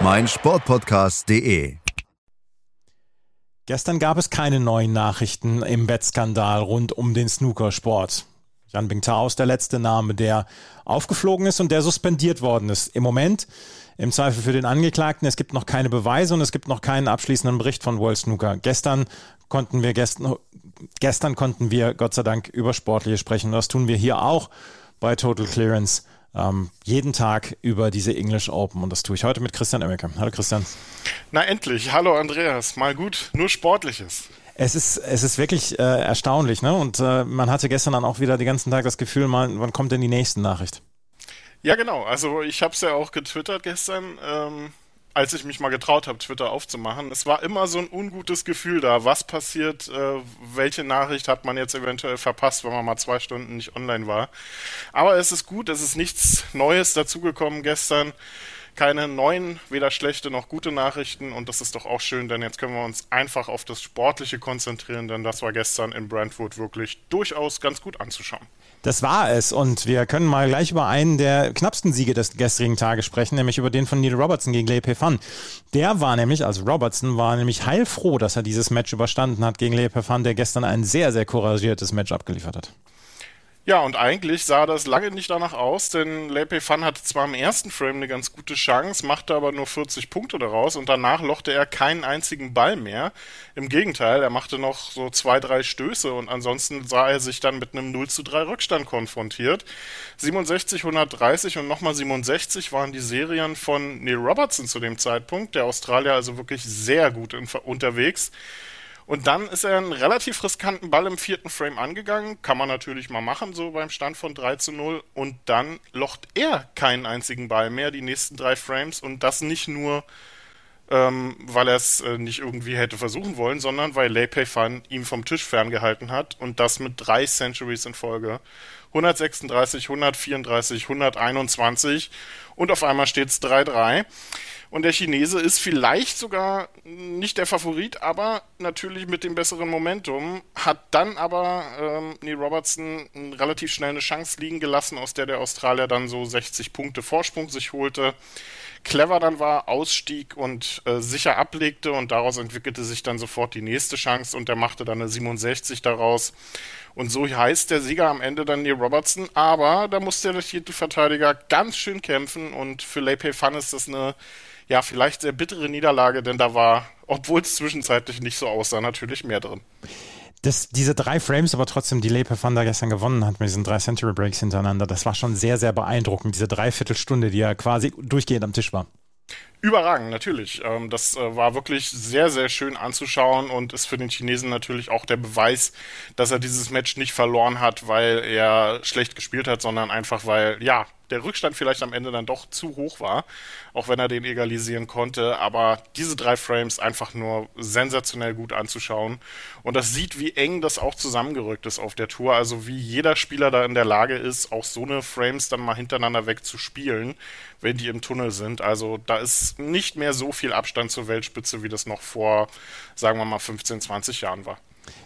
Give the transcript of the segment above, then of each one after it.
meinsportpodcast.de. Gestern gab es keine neuen Nachrichten im Wettskandal rund um den Snookersport. Jan Bingtao ist der letzte Name, der aufgeflogen ist und der suspendiert worden ist. Im Moment im Zweifel für den Angeklagten. Es gibt noch keine Beweise und es gibt noch keinen abschließenden Bericht von World Snooker. Gestern konnten wir gestern, gestern konnten wir Gott sei Dank über Sportliche sprechen. Das tun wir hier auch bei Total Clearance ähm, jeden Tag über diese English Open und das tue ich heute mit Christian Emmeke. Hallo Christian. Na endlich, hallo Andreas, mal gut, nur Sportliches. Es ist, es ist wirklich äh, erstaunlich, ne? Und äh, man hatte gestern dann auch wieder den ganzen Tag das Gefühl, mal, wann kommt denn die nächste Nachricht? Ja, genau. Also ich habe es ja auch getwittert gestern. Ähm, als ich mich mal getraut habe, Twitter aufzumachen. Es war immer so ein ungutes Gefühl da. Was passiert? Äh, welche Nachricht hat man jetzt eventuell verpasst, wenn man mal zwei Stunden nicht online war? Aber es ist gut, es ist nichts Neues dazugekommen gestern keine neuen, weder schlechte noch gute Nachrichten und das ist doch auch schön, denn jetzt können wir uns einfach auf das Sportliche konzentrieren, denn das war gestern in Brentwood wirklich durchaus ganz gut anzuschauen. Das war es und wir können mal gleich über einen der knappsten Siege des gestrigen Tages sprechen, nämlich über den von Neil Robertson gegen Lei Pefan. Der war nämlich, also Robertson war nämlich heilfroh, dass er dieses Match überstanden hat gegen Lei Pefan, der gestern ein sehr, sehr couragiertes Match abgeliefert hat. Ja, und eigentlich sah das lange nicht danach aus, denn Lepe Fan hatte zwar im ersten Frame eine ganz gute Chance, machte aber nur 40 Punkte daraus und danach lochte er keinen einzigen Ball mehr. Im Gegenteil, er machte noch so zwei, drei Stöße und ansonsten sah er sich dann mit einem 0 zu 3 Rückstand konfrontiert. 67, 130 und nochmal 67 waren die Serien von Neil Robertson zu dem Zeitpunkt, der Australier also wirklich sehr gut unterwegs. Und dann ist er einen relativ riskanten Ball im vierten Frame angegangen. Kann man natürlich mal machen, so beim Stand von 3 zu 0. Und dann locht er keinen einzigen Ball mehr, die nächsten drei Frames. Und das nicht nur, ähm, weil er es äh, nicht irgendwie hätte versuchen wollen, sondern weil Lei Pei Fan ihm vom Tisch ferngehalten hat. Und das mit drei Centuries in Folge. 136, 134, 121. Und auf einmal steht es 3-3. Und der Chinese ist vielleicht sogar nicht der Favorit, aber natürlich mit dem besseren Momentum. Hat dann aber ähm, Neil Robertson relativ schnell eine Chance liegen gelassen, aus der der Australier dann so 60 Punkte Vorsprung sich holte. Clever dann war, ausstieg und äh, sicher ablegte und daraus entwickelte sich dann sofort die nächste Chance und der machte dann eine 67 daraus. Und so heißt der Sieger am Ende dann Neil Robertson, aber da musste der Titelverteidiger ganz schön kämpfen und für Lei Pei Fan ist das eine ja, vielleicht sehr bittere Niederlage, denn da war, obwohl es zwischenzeitlich nicht so aussah, natürlich mehr drin. Das, diese drei Frames, aber trotzdem die Lepe Van der gestern gewonnen hat mit diesen drei Century Breaks hintereinander, das war schon sehr, sehr beeindruckend, diese Dreiviertelstunde, die ja quasi durchgehend am Tisch war. Überragend, natürlich. Ähm, das äh, war wirklich sehr, sehr schön anzuschauen und ist für den Chinesen natürlich auch der Beweis, dass er dieses Match nicht verloren hat, weil er schlecht gespielt hat, sondern einfach weil, ja, der Rückstand vielleicht am Ende dann doch zu hoch war, auch wenn er den egalisieren konnte. Aber diese drei Frames einfach nur sensationell gut anzuschauen. Und das sieht, wie eng das auch zusammengerückt ist auf der Tour. Also wie jeder Spieler da in der Lage ist, auch so eine Frames dann mal hintereinander wegzuspielen, wenn die im Tunnel sind. Also da ist nicht mehr so viel Abstand zur Weltspitze, wie das noch vor, sagen wir mal, 15, 20 Jahren war.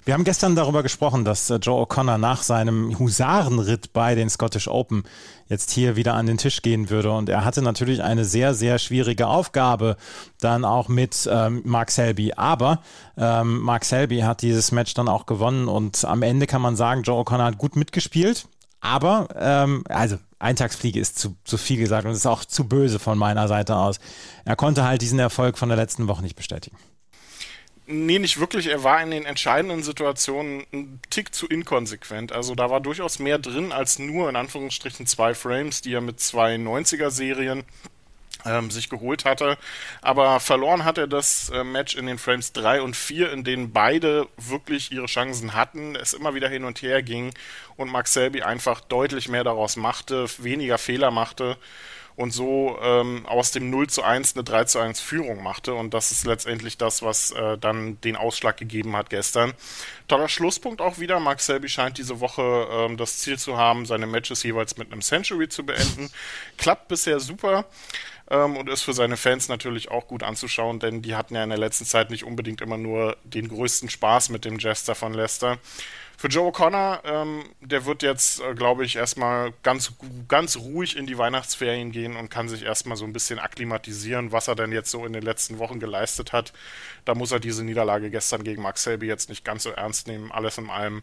Wir haben gestern darüber gesprochen, dass äh, Joe O'Connor nach seinem Husarenritt bei den Scottish Open jetzt hier wieder an den Tisch gehen würde. Und er hatte natürlich eine sehr, sehr schwierige Aufgabe dann auch mit ähm, Mark Selby. Aber ähm, Mark Selby hat dieses Match dann auch gewonnen und am Ende kann man sagen, Joe O'Connor hat gut mitgespielt. Aber, ähm, also Eintagsfliege ist zu, zu viel gesagt und ist auch zu böse von meiner Seite aus. Er konnte halt diesen Erfolg von der letzten Woche nicht bestätigen. Nee, nicht wirklich. Er war in den entscheidenden Situationen ein Tick zu inkonsequent. Also da war durchaus mehr drin als nur in Anführungsstrichen zwei Frames, die er mit zwei 90er-Serien ähm, sich geholt hatte. Aber verloren hat er das äh, Match in den Frames 3 und 4, in denen beide wirklich ihre Chancen hatten, es immer wieder hin und her ging und Max Selby einfach deutlich mehr daraus machte, weniger Fehler machte und so ähm, aus dem 0 zu 1 eine 3 zu 1 Führung machte. Und das ist letztendlich das, was äh, dann den Ausschlag gegeben hat gestern. Toller Schlusspunkt auch wieder. Mark Selby scheint diese Woche ähm, das Ziel zu haben, seine Matches jeweils mit einem Century zu beenden. Klappt bisher super ähm, und ist für seine Fans natürlich auch gut anzuschauen, denn die hatten ja in der letzten Zeit nicht unbedingt immer nur den größten Spaß mit dem Jester von Leicester. Für Joe O'Connor, ähm, der wird jetzt, äh, glaube ich, erstmal ganz, ganz ruhig in die Weihnachtsferien gehen und kann sich erstmal so ein bisschen akklimatisieren, was er denn jetzt so in den letzten Wochen geleistet hat. Da muss er diese Niederlage gestern gegen Mark Selby jetzt nicht ganz so ernst nehmen. Alles in allem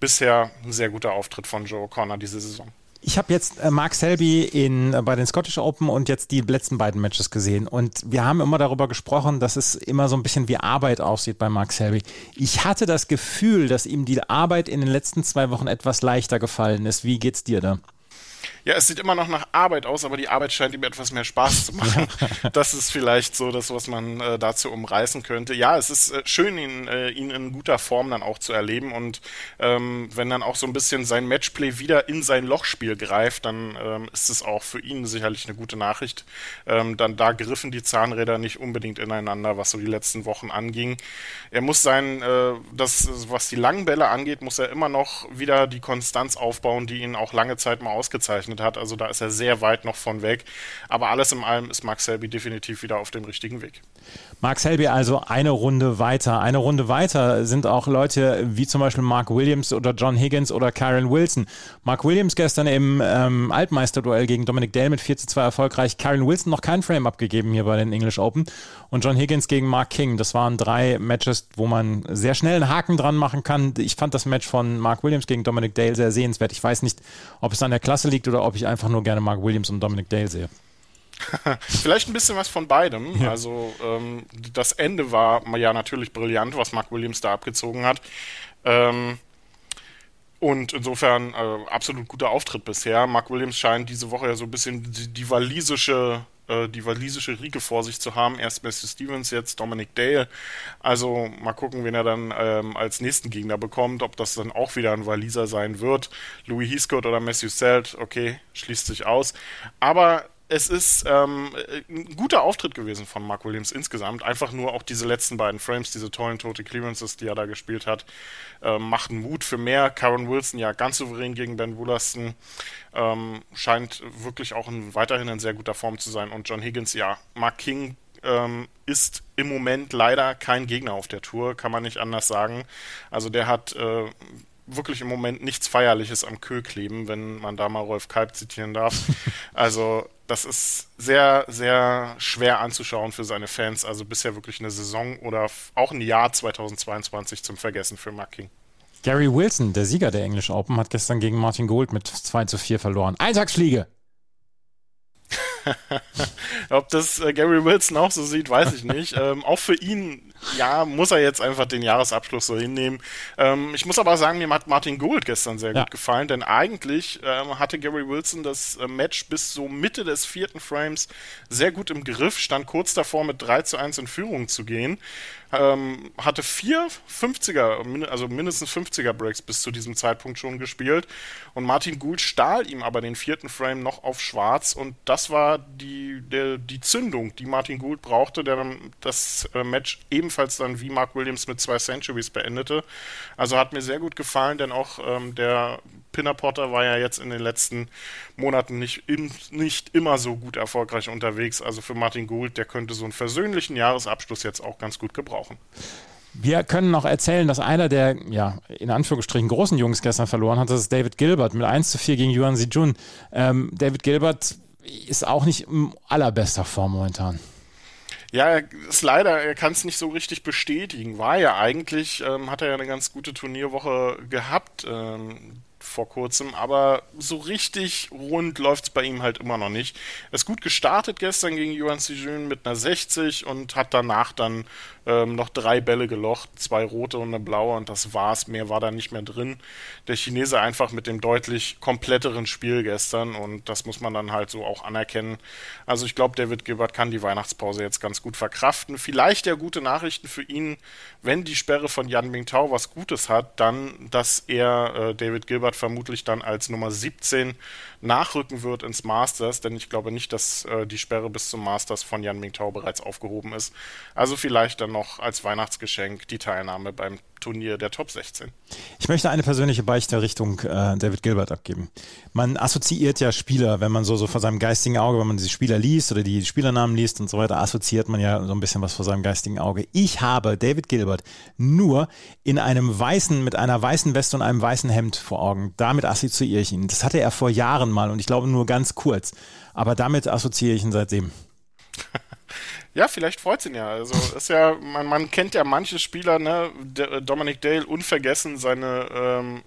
bisher ein sehr guter Auftritt von Joe O'Connor diese Saison. Ich habe jetzt äh, Mark Selby in, äh, bei den Scottish Open und jetzt die letzten beiden Matches gesehen. Und wir haben immer darüber gesprochen, dass es immer so ein bisschen wie Arbeit aussieht bei Mark Selby. Ich hatte das Gefühl, dass ihm die Arbeit in den letzten zwei Wochen etwas leichter gefallen ist. Wie geht's dir da? Ja, es sieht immer noch nach Arbeit aus, aber die Arbeit scheint ihm etwas mehr Spaß zu machen. das ist vielleicht so das, was man äh, dazu umreißen könnte. Ja, es ist äh, schön, ihn, äh, ihn in guter Form dann auch zu erleben und ähm, wenn dann auch so ein bisschen sein Matchplay wieder in sein Lochspiel greift, dann ähm, ist es auch für ihn sicherlich eine gute Nachricht. Ähm, dann da griffen die Zahnräder nicht unbedingt ineinander, was so die letzten Wochen anging. Er muss sein, äh, das, was die langen Bälle angeht, muss er immer noch wieder die Konstanz aufbauen, die ihn auch lange Zeit mal ausgezeichnet gerechnet hat. Also da ist er sehr weit noch von weg. Aber alles in allem ist Mark Selby definitiv wieder auf dem richtigen Weg. Mark Selby also eine Runde weiter. Eine Runde weiter sind auch Leute wie zum Beispiel Mark Williams oder John Higgins oder Karen Wilson. Mark Williams gestern im ähm, Altmeisterduell gegen Dominic Dale mit 4 zu 2 erfolgreich. Karen Wilson noch kein Frame abgegeben hier bei den English Open. Und John Higgins gegen Mark King. Das waren drei Matches, wo man sehr schnell einen Haken dran machen kann. Ich fand das Match von Mark Williams gegen Dominic Dale sehr sehenswert. Ich weiß nicht, ob es an der Klasse liegt oder ob ich einfach nur gerne Mark Williams und Dominic Dale sehe. Vielleicht ein bisschen was von beidem. Ja. Also ähm, das Ende war ja natürlich brillant, was Mark Williams da abgezogen hat. Ähm, und insofern äh, absolut guter Auftritt bisher. Mark Williams scheint diese Woche ja so ein bisschen die, die walisische äh, die walisische Riege vor sich zu haben. Erst Matthew Stevens, jetzt Dominic Dale. Also mal gucken, wen er dann ähm, als nächsten Gegner bekommt, ob das dann auch wieder ein Waliser sein wird. Louis Heathcote oder Matthew Selt, okay, schließt sich aus. Aber es ist ähm, ein guter Auftritt gewesen von Mark Williams insgesamt. Einfach nur auch diese letzten beiden Frames, diese tollen Tote Clearances, die er da gespielt hat, äh, machten Mut für mehr. Karen Wilson ja ganz souverän gegen Ben Woolaston. Ähm, scheint wirklich auch ein, weiterhin in sehr guter Form zu sein. Und John Higgins, ja, Mark King ähm, ist im Moment leider kein Gegner auf der Tour, kann man nicht anders sagen. Also der hat äh, wirklich im Moment nichts Feierliches am Kö kleben, wenn man da mal Rolf Kalb zitieren darf. Also das ist sehr, sehr schwer anzuschauen für seine Fans. Also bisher wirklich eine Saison oder auch ein Jahr 2022 zum Vergessen für Mark King. Gary Wilson, der Sieger der English Open, hat gestern gegen Martin Gold mit 2 zu 4 verloren. Eintagsfliege! Ob das äh, Gary Wilson auch so sieht, weiß ich nicht. ähm, auch für ihn, ja, muss er jetzt einfach den Jahresabschluss so hinnehmen. Ähm, ich muss aber sagen, mir hat Martin Gould gestern sehr ja. gut gefallen, denn eigentlich ähm, hatte Gary Wilson das äh, Match bis so Mitte des vierten Frames sehr gut im Griff, stand kurz davor mit 3 zu 1 in Führung zu gehen ähm, hatte vier 50er, also mindestens 50er Breaks bis zu diesem Zeitpunkt schon gespielt. Und Martin Gould stahl ihm aber den vierten Frame noch auf schwarz. Und das war die, der, die Zündung, die Martin Gould brauchte, der dann das äh, Match ebenfalls dann wie Mark Williams mit zwei Centuries beendete. Also hat mir sehr gut gefallen, denn auch ähm, der Pinner Potter war ja jetzt in den letzten Monaten nicht, im, nicht immer so gut erfolgreich unterwegs. Also für Martin Gould, der könnte so einen versöhnlichen Jahresabschluss jetzt auch ganz gut gebrauchen. Wir können noch erzählen, dass einer der, ja, in Anführungsstrichen großen Jungs gestern verloren hat, das ist David Gilbert mit 1 zu 4 gegen Yuan Sijun. Ähm, David Gilbert ist auch nicht in allerbester Form momentan. Ja, er ist leider, er kann es nicht so richtig bestätigen. War ja eigentlich, ähm, hat er ja eine ganz gute Turnierwoche gehabt. Ähm, vor kurzem, aber so richtig rund läuft es bei ihm halt immer noch nicht. Er ist gut gestartet gestern gegen Yuan Sijun mit einer 60 und hat danach dann ähm, noch drei Bälle gelocht, zwei rote und eine blaue und das war's. Mehr war da nicht mehr drin. Der Chinese einfach mit dem deutlich kompletteren Spiel gestern und das muss man dann halt so auch anerkennen. Also ich glaube, David Gilbert kann die Weihnachtspause jetzt ganz gut verkraften. Vielleicht ja gute Nachrichten für ihn, wenn die Sperre von Yan Mingtao was Gutes hat, dann, dass er äh, David Gilbert Gilbert vermutlich dann als Nummer 17 nachrücken wird ins Masters, denn ich glaube nicht, dass äh, die Sperre bis zum Masters von Yan Mingtao bereits aufgehoben ist. Also vielleicht dann noch als Weihnachtsgeschenk die Teilnahme beim Turnier der Top 16. Ich möchte eine persönliche Beichte Richtung äh, David Gilbert abgeben. Man assoziiert ja Spieler, wenn man so, so vor seinem geistigen Auge, wenn man die Spieler liest oder die Spielernamen liest und so weiter, assoziiert man ja so ein bisschen was vor seinem geistigen Auge. Ich habe David Gilbert nur in einem weißen, mit einer weißen Weste und einem weißen Hemd vor Augen. Damit assoziiere ich ihn. Das hatte er vor Jahren mal und ich glaube nur ganz kurz. Aber damit assoziiere ich ihn seitdem. Ja, vielleicht freut es ihn ja. Also ist ja, man, man kennt ja manche Spieler, ne, äh, Dominic Dale, unvergessen seine ähm,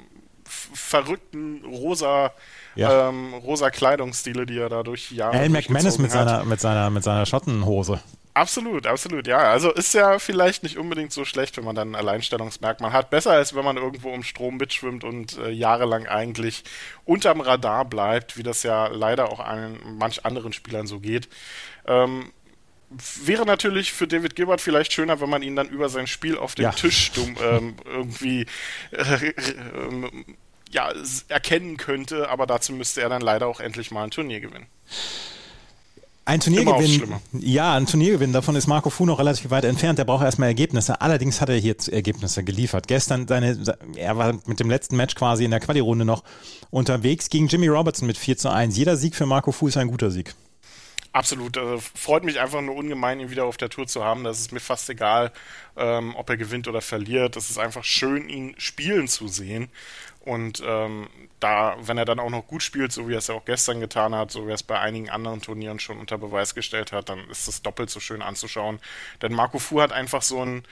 verrückten rosa ja. ähm, rosa Kleidungsstile, die er da durch Jahre Alan McManus mit seiner, mit seiner, mit seiner Schottenhose. Absolut, absolut, ja. Also ist ja vielleicht nicht unbedingt so schlecht, wenn man dann ein Alleinstellungsmerkmal hat. Besser als wenn man irgendwo im Strom mitschwimmt und äh, jahrelang eigentlich unterm Radar bleibt, wie das ja leider auch an manch anderen Spielern so geht. Ähm, wäre natürlich für David Gilbert vielleicht schöner, wenn man ihn dann über sein Spiel auf dem ja. Tisch dumm, ähm, irgendwie äh, äh, ja, erkennen könnte, aber dazu müsste er dann leider auch endlich mal ein Turnier gewinnen. Ein Turniergewinn, ja, ein Turniergewinn, davon ist Marco Fu noch relativ weit entfernt. Der braucht erstmal Ergebnisse. Allerdings hat er hier Ergebnisse geliefert. Gestern seine, er war mit dem letzten Match quasi in der Quali-Runde noch unterwegs gegen Jimmy Robertson mit 4 zu 1. Jeder Sieg für Marco Fu ist ein guter Sieg. Absolut. Also freut mich einfach nur ungemein, ihn wieder auf der Tour zu haben. Das ist mir fast egal, ähm, ob er gewinnt oder verliert. Das ist einfach schön, ihn spielen zu sehen. Und ähm, da, wenn er dann auch noch gut spielt, so wie er es ja auch gestern getan hat, so wie er es bei einigen anderen Turnieren schon unter Beweis gestellt hat, dann ist das doppelt so schön anzuschauen. Denn Marco Fu hat einfach so ein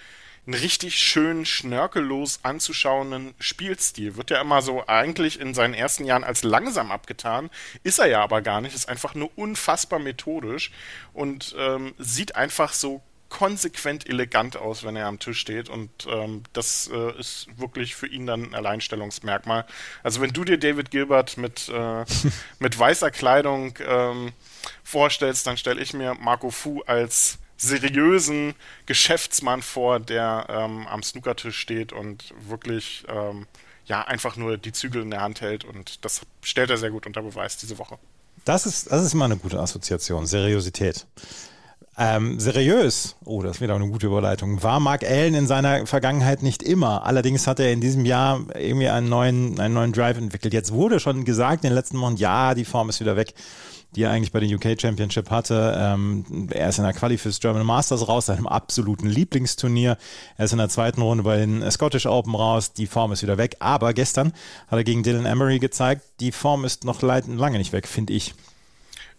einen richtig schön schnörkellos anzuschauenden Spielstil. Wird ja immer so eigentlich in seinen ersten Jahren als langsam abgetan, ist er ja aber gar nicht, ist einfach nur unfassbar methodisch und ähm, sieht einfach so konsequent elegant aus, wenn er am Tisch steht und ähm, das äh, ist wirklich für ihn dann ein Alleinstellungsmerkmal. Also wenn du dir David Gilbert mit, äh, mit weißer Kleidung ähm, vorstellst, dann stelle ich mir Marco Fu als seriösen Geschäftsmann vor, der ähm, am Snookertisch steht und wirklich ähm, ja einfach nur die Zügel in der Hand hält und das stellt er sehr gut unter Beweis diese Woche. Das ist, das ist immer eine gute Assoziation, Seriosität. Ähm, seriös, oh, das ist wieder eine gute Überleitung, war Mark Allen in seiner Vergangenheit nicht immer. Allerdings hat er in diesem Jahr irgendwie einen neuen, einen neuen Drive entwickelt. Jetzt wurde schon gesagt in den letzten Wochen, ja, die Form ist wieder weg die er eigentlich bei den UK Championship hatte. Ähm, er ist in der Quali fürs German Masters raus, seinem absoluten Lieblingsturnier. Er ist in der zweiten Runde bei den Scottish Open raus. Die Form ist wieder weg. Aber gestern hat er gegen Dylan Emery gezeigt, die Form ist noch lange nicht weg, finde ich.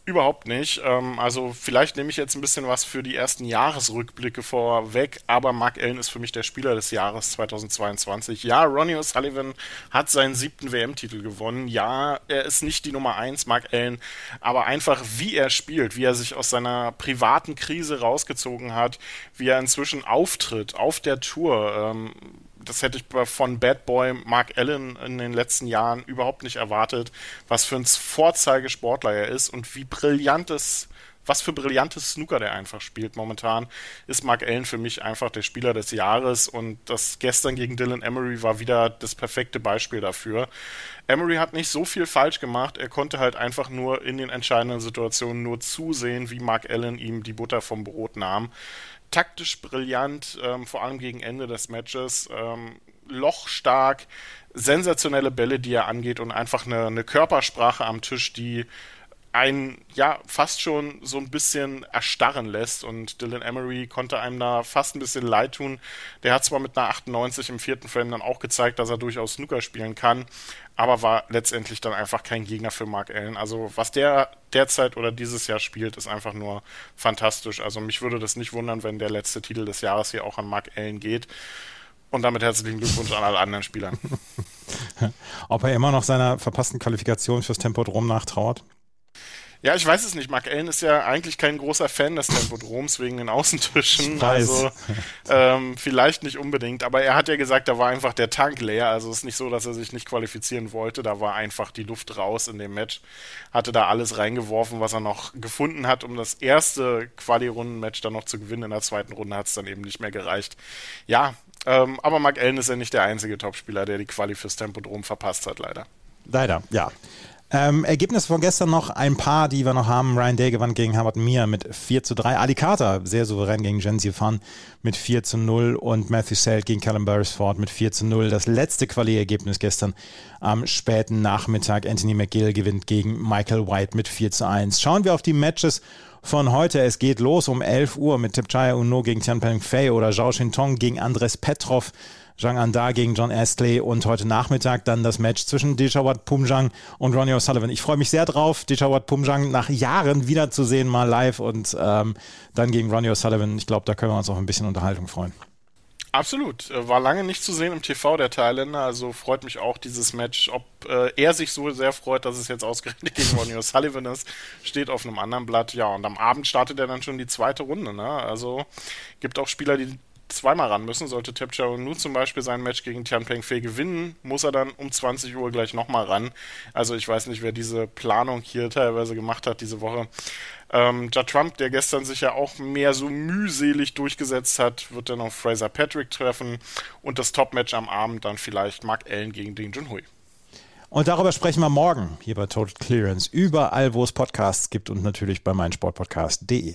Überhaupt nicht. Ähm, also vielleicht nehme ich jetzt ein bisschen was für die ersten Jahresrückblicke vorweg, aber Mark Allen ist für mich der Spieler des Jahres 2022. Ja, Ronnie O'Sullivan hat seinen siebten WM-Titel gewonnen. Ja, er ist nicht die Nummer eins, Mark Allen, aber einfach wie er spielt, wie er sich aus seiner privaten Krise rausgezogen hat, wie er inzwischen auftritt auf der Tour. Ähm, das hätte ich von Bad Boy Mark Allen in den letzten Jahren überhaupt nicht erwartet, was für ein Vorzeigesportler er ist und wie brillantes was für brillantes Snooker der einfach spielt. Momentan, ist Mark Allen für mich einfach der Spieler des Jahres und das gestern gegen Dylan Emery war wieder das perfekte Beispiel dafür. Emery hat nicht so viel falsch gemacht, er konnte halt einfach nur in den entscheidenden Situationen nur zusehen, wie Mark Allen ihm die Butter vom Brot nahm taktisch brillant, ähm, vor allem gegen Ende des Matches. Ähm, lochstark, sensationelle Bälle, die er angeht und einfach eine, eine Körpersprache am Tisch, die einen ja fast schon so ein bisschen erstarren lässt und Dylan Emery konnte einem da fast ein bisschen leid tun. Der hat zwar mit einer 98 im vierten Frame dann auch gezeigt, dass er durchaus Snooker spielen kann, aber war letztendlich dann einfach kein Gegner für Mark Allen. Also was der derzeit oder dieses Jahr spielt, ist einfach nur fantastisch. Also mich würde das nicht wundern, wenn der letzte Titel des Jahres hier auch an Mark Allen geht. Und damit herzlichen Glückwunsch an alle anderen Spielern. Ob er immer noch seiner verpassten Qualifikation fürs Tempodrom nachtrauert? Ja, ich weiß es nicht. Mark Allen ist ja eigentlich kein großer Fan des Tempodroms wegen den Außentischen. Also ähm, vielleicht nicht unbedingt. Aber er hat ja gesagt, da war einfach der Tank leer. Also es ist nicht so, dass er sich nicht qualifizieren wollte. Da war einfach die Luft raus in dem Match. Hatte da alles reingeworfen, was er noch gefunden hat, um das erste Quali-Runden-Match dann noch zu gewinnen. In der zweiten Runde hat es dann eben nicht mehr gereicht. Ja, ähm, aber Mark Allen ist ja nicht der einzige Topspieler, der die Quali fürs Tempodrom verpasst hat, leider. Leider, ja. Ähm, Ergebnis von gestern noch ein paar, die wir noch haben. Ryan Day gewann gegen Harvard Mia mit 4 zu 3. Ali Carter sehr souverän gegen Jensi Fan mit 4 zu 0 und Matthew Selt gegen Callum Beresford mit 4 zu 0. Das letzte Quali-Ergebnis gestern am späten Nachmittag. Anthony McGill gewinnt gegen Michael White mit 4 zu 1. Schauen wir auf die Matches von heute. Es geht los um 11 Uhr mit Tipchaya Uno gegen Tianpeng Fei oder Zhao Shintong gegen Andres Petrov. Zhang Anda gegen John Astley und heute Nachmittag dann das Match zwischen Deshawat Pumjang und Ronnie O'Sullivan. Ich freue mich sehr drauf, Deshawat Pumjang nach Jahren wiederzusehen, mal live und ähm, dann gegen Ronnie O'Sullivan. Ich glaube, da können wir uns auch ein bisschen Unterhaltung freuen. Absolut. Äh, war lange nicht zu sehen im TV der Thailänder, also freut mich auch dieses Match. Ob äh, er sich so sehr freut, dass es jetzt ausgerechnet gegen Ronnie O'Sullivan ist, steht auf einem anderen Blatt. Ja, und am Abend startet er dann schon die zweite Runde. Ne? Also gibt auch Spieler, die zweimal ran müssen. Sollte Tapchao Nu zum Beispiel sein Match gegen Tian Peng Fei gewinnen, muss er dann um 20 Uhr gleich nochmal ran. Also ich weiß nicht, wer diese Planung hier teilweise gemacht hat diese Woche. Ähm, Judd Trump, der gestern sich ja auch mehr so mühselig durchgesetzt hat, wird dann auf Fraser Patrick treffen und das Top-Match am Abend dann vielleicht Mark Allen gegen Ding Junhui. Und darüber sprechen wir morgen hier bei Total Clearance. Überall, wo es Podcasts gibt und natürlich bei meinsportpodcast.de.